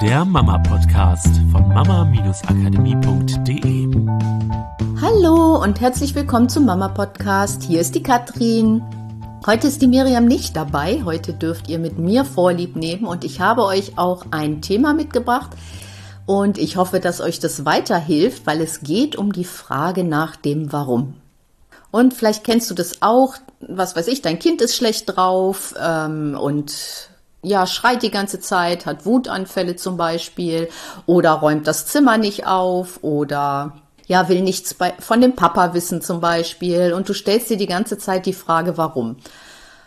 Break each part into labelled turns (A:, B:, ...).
A: der Mama-Podcast von mama-akademie.de.
B: Hallo und herzlich willkommen zum Mama-Podcast. Hier ist die Katrin. Heute ist die Miriam nicht dabei. Heute dürft ihr mit mir Vorlieb nehmen und ich habe euch auch ein Thema mitgebracht. Und ich hoffe, dass euch das weiterhilft, weil es geht um die Frage nach dem Warum. Und vielleicht kennst du das auch, was weiß ich, dein Kind ist schlecht drauf ähm, und ja, schreit die ganze Zeit, hat Wutanfälle zum Beispiel oder räumt das Zimmer nicht auf oder ja, will nichts bei, von dem Papa wissen zum Beispiel und du stellst dir die ganze Zeit die Frage, warum?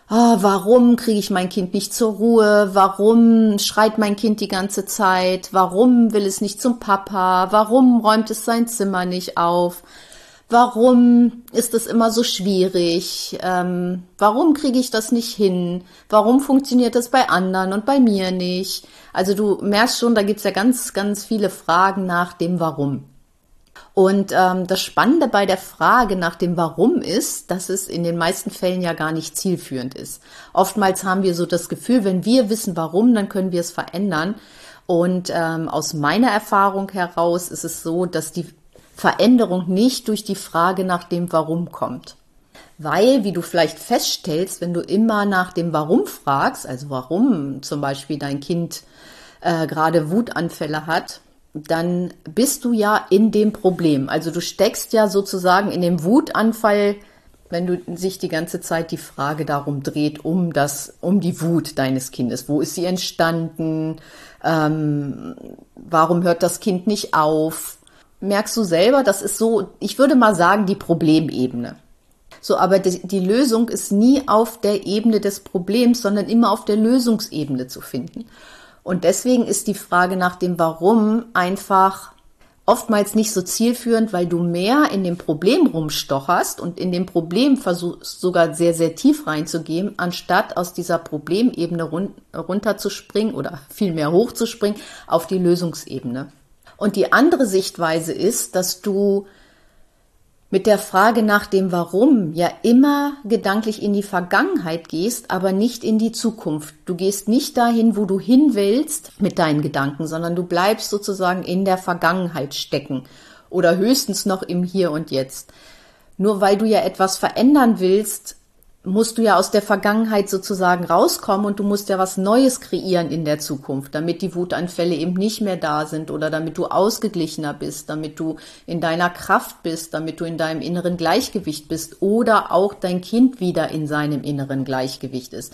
B: Oh, warum kriege ich mein Kind nicht zur Ruhe? Warum schreit mein Kind die ganze Zeit? Warum will es nicht zum Papa? Warum räumt es sein Zimmer nicht auf? Warum ist es immer so schwierig? Ähm, warum kriege ich das nicht hin? Warum funktioniert das bei anderen und bei mir nicht? Also du merkst schon, da gibt's ja ganz, ganz viele Fragen nach dem Warum. Und ähm, das Spannende bei der Frage nach dem Warum ist, dass es in den meisten Fällen ja gar nicht zielführend ist. Oftmals haben wir so das Gefühl, wenn wir wissen warum, dann können wir es verändern. Und ähm, aus meiner Erfahrung heraus ist es so, dass die Veränderung nicht durch die Frage nach dem Warum kommt. Weil, wie du vielleicht feststellst, wenn du immer nach dem Warum fragst, also warum zum Beispiel dein Kind äh, gerade Wutanfälle hat, dann bist du ja in dem Problem. Also du steckst ja sozusagen in dem Wutanfall, wenn du sich die ganze Zeit die Frage darum dreht, um das, um die Wut deines Kindes. Wo ist sie entstanden? Ähm, warum hört das Kind nicht auf? Merkst du selber, das ist so, ich würde mal sagen, die Problemebene. So, aber die, die, Lösung ist nie auf der Ebene des Problems, sondern immer auf der Lösungsebene zu finden. Und deswegen ist die Frage nach dem Warum einfach oftmals nicht so zielführend, weil du mehr in dem Problem rumstocherst und in dem Problem versuchst sogar sehr, sehr tief reinzugehen, anstatt aus dieser Problemebene run runterzuspringen oder vielmehr hochzuspringen auf die Lösungsebene. Und die andere Sichtweise ist, dass du mit der Frage nach dem Warum ja immer gedanklich in die Vergangenheit gehst, aber nicht in die Zukunft. Du gehst nicht dahin, wo du hin willst mit deinen Gedanken, sondern du bleibst sozusagen in der Vergangenheit stecken oder höchstens noch im Hier und Jetzt. Nur weil du ja etwas verändern willst, musst du ja aus der Vergangenheit sozusagen rauskommen und du musst ja was Neues kreieren in der Zukunft, damit die Wutanfälle eben nicht mehr da sind oder damit du ausgeglichener bist, damit du in deiner Kraft bist, damit du in deinem inneren Gleichgewicht bist oder auch dein Kind wieder in seinem inneren Gleichgewicht ist.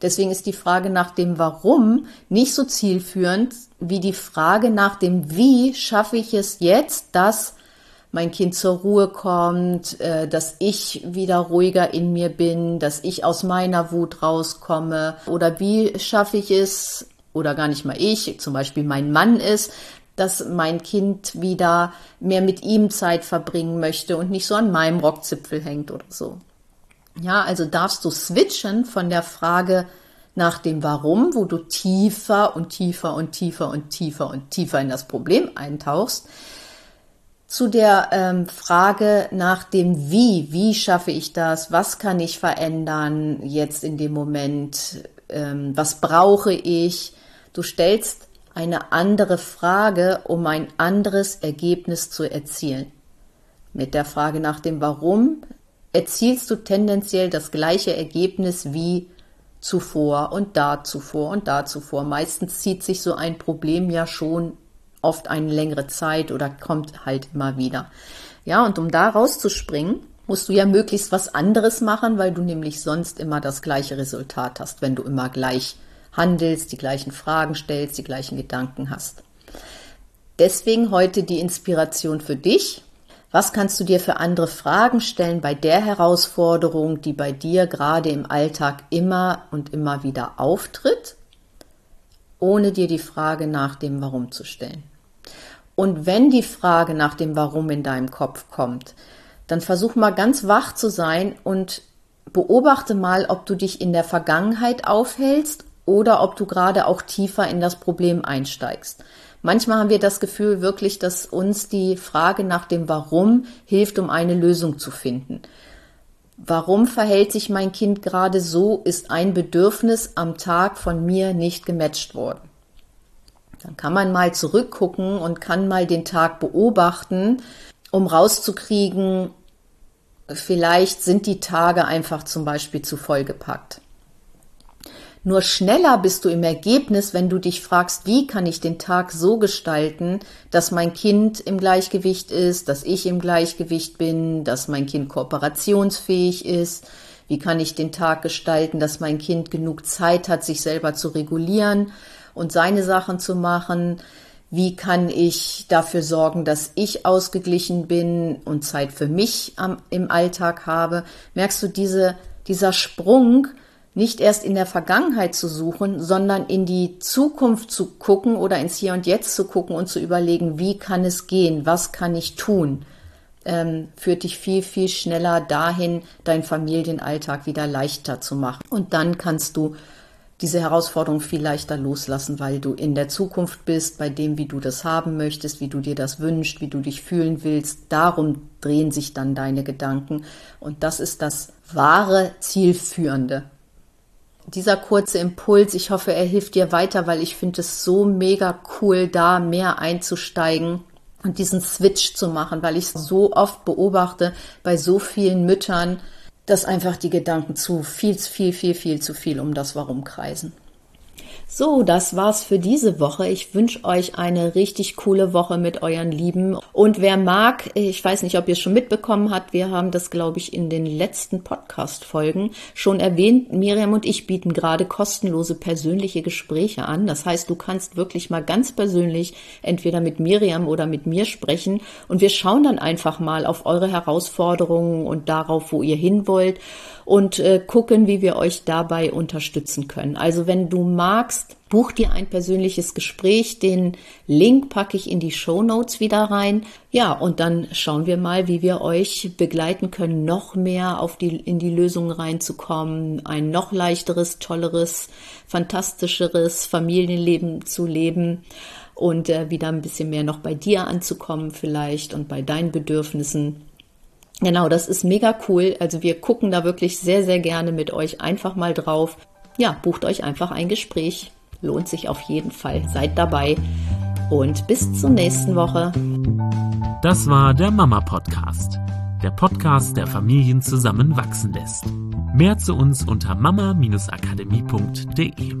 B: Deswegen ist die Frage nach dem Warum nicht so zielführend wie die Frage nach dem Wie schaffe ich es jetzt, dass mein Kind zur Ruhe kommt, äh, dass ich wieder ruhiger in mir bin, dass ich aus meiner Wut rauskomme oder wie schaffe ich es, oder gar nicht mal ich, zum Beispiel mein Mann ist, dass mein Kind wieder mehr mit ihm Zeit verbringen möchte und nicht so an meinem Rockzipfel hängt oder so. Ja, also darfst du switchen von der Frage nach dem Warum, wo du tiefer und tiefer und tiefer und tiefer und tiefer in das Problem eintauchst, zu der ähm, Frage nach dem Wie. Wie schaffe ich das? Was kann ich verändern jetzt in dem Moment? Ähm, was brauche ich? Du stellst eine andere Frage, um ein anderes Ergebnis zu erzielen. Mit der Frage nach dem Warum erzielst du tendenziell das gleiche Ergebnis wie zuvor und da zuvor und da zuvor. Meistens zieht sich so ein Problem ja schon oft eine längere Zeit oder kommt halt immer wieder. Ja, und um da rauszuspringen, musst du ja möglichst was anderes machen, weil du nämlich sonst immer das gleiche Resultat hast, wenn du immer gleich handelst, die gleichen Fragen stellst, die gleichen Gedanken hast. Deswegen heute die Inspiration für dich. Was kannst du dir für andere Fragen stellen bei der Herausforderung, die bei dir gerade im Alltag immer und immer wieder auftritt? Ohne dir die Frage nach dem Warum zu stellen. Und wenn die Frage nach dem Warum in deinem Kopf kommt, dann versuch mal ganz wach zu sein und beobachte mal, ob du dich in der Vergangenheit aufhältst oder ob du gerade auch tiefer in das Problem einsteigst. Manchmal haben wir das Gefühl wirklich, dass uns die Frage nach dem Warum hilft, um eine Lösung zu finden. Warum verhält sich mein Kind gerade so, ist ein Bedürfnis am Tag von mir nicht gematcht worden. Dann kann man mal zurückgucken und kann mal den Tag beobachten, um rauszukriegen, vielleicht sind die Tage einfach zum Beispiel zu vollgepackt. Nur schneller bist du im Ergebnis, wenn du dich fragst, wie kann ich den Tag so gestalten, dass mein Kind im Gleichgewicht ist, dass ich im Gleichgewicht bin, dass mein Kind kooperationsfähig ist. Wie kann ich den Tag gestalten, dass mein Kind genug Zeit hat, sich selber zu regulieren und seine Sachen zu machen? Wie kann ich dafür sorgen, dass ich ausgeglichen bin und Zeit für mich am, im Alltag habe? Merkst du diese, dieser Sprung, nicht erst in der Vergangenheit zu suchen, sondern in die Zukunft zu gucken oder ins Hier und Jetzt zu gucken und zu überlegen, wie kann es gehen, was kann ich tun, ähm, führt dich viel, viel schneller dahin, deinen Familienalltag wieder leichter zu machen. Und dann kannst du diese Herausforderung viel leichter loslassen, weil du in der Zukunft bist, bei dem, wie du das haben möchtest, wie du dir das wünschst, wie du dich fühlen willst. Darum drehen sich dann deine Gedanken. Und das ist das wahre Zielführende dieser kurze Impuls, ich hoffe, er hilft dir weiter, weil ich finde es so mega cool, da mehr einzusteigen und diesen Switch zu machen, weil ich so oft beobachte bei so vielen Müttern, dass einfach die Gedanken zu viel, viel, viel, viel zu viel um das Warum kreisen. So, das war's für diese Woche. Ich wünsche euch eine richtig coole Woche mit euren Lieben. Und wer mag, ich weiß nicht, ob ihr es schon mitbekommen habt, wir haben das, glaube ich, in den letzten Podcast-Folgen schon erwähnt. Miriam und ich bieten gerade kostenlose persönliche Gespräche an. Das heißt, du kannst wirklich mal ganz persönlich entweder mit Miriam oder mit mir sprechen und wir schauen dann einfach mal auf eure Herausforderungen und darauf, wo ihr hin wollt und äh, gucken, wie wir euch dabei unterstützen können. Also wenn du magst, buch dir ein persönliches Gespräch. Den Link packe ich in die Show Notes wieder rein. Ja, und dann schauen wir mal, wie wir euch begleiten können, noch mehr auf die, in die Lösungen reinzukommen, ein noch leichteres, tolleres, fantastischeres Familienleben zu leben und äh, wieder ein bisschen mehr noch bei dir anzukommen vielleicht und bei deinen Bedürfnissen. Genau, das ist mega cool. Also wir gucken da wirklich sehr, sehr gerne mit euch einfach mal drauf. Ja, bucht euch einfach ein Gespräch. Lohnt sich auf jeden Fall. Seid dabei und bis zur nächsten Woche.
A: Das war der Mama Podcast. Der Podcast, der Familien zusammenwachsen lässt. Mehr zu uns unter mama-akademie.de.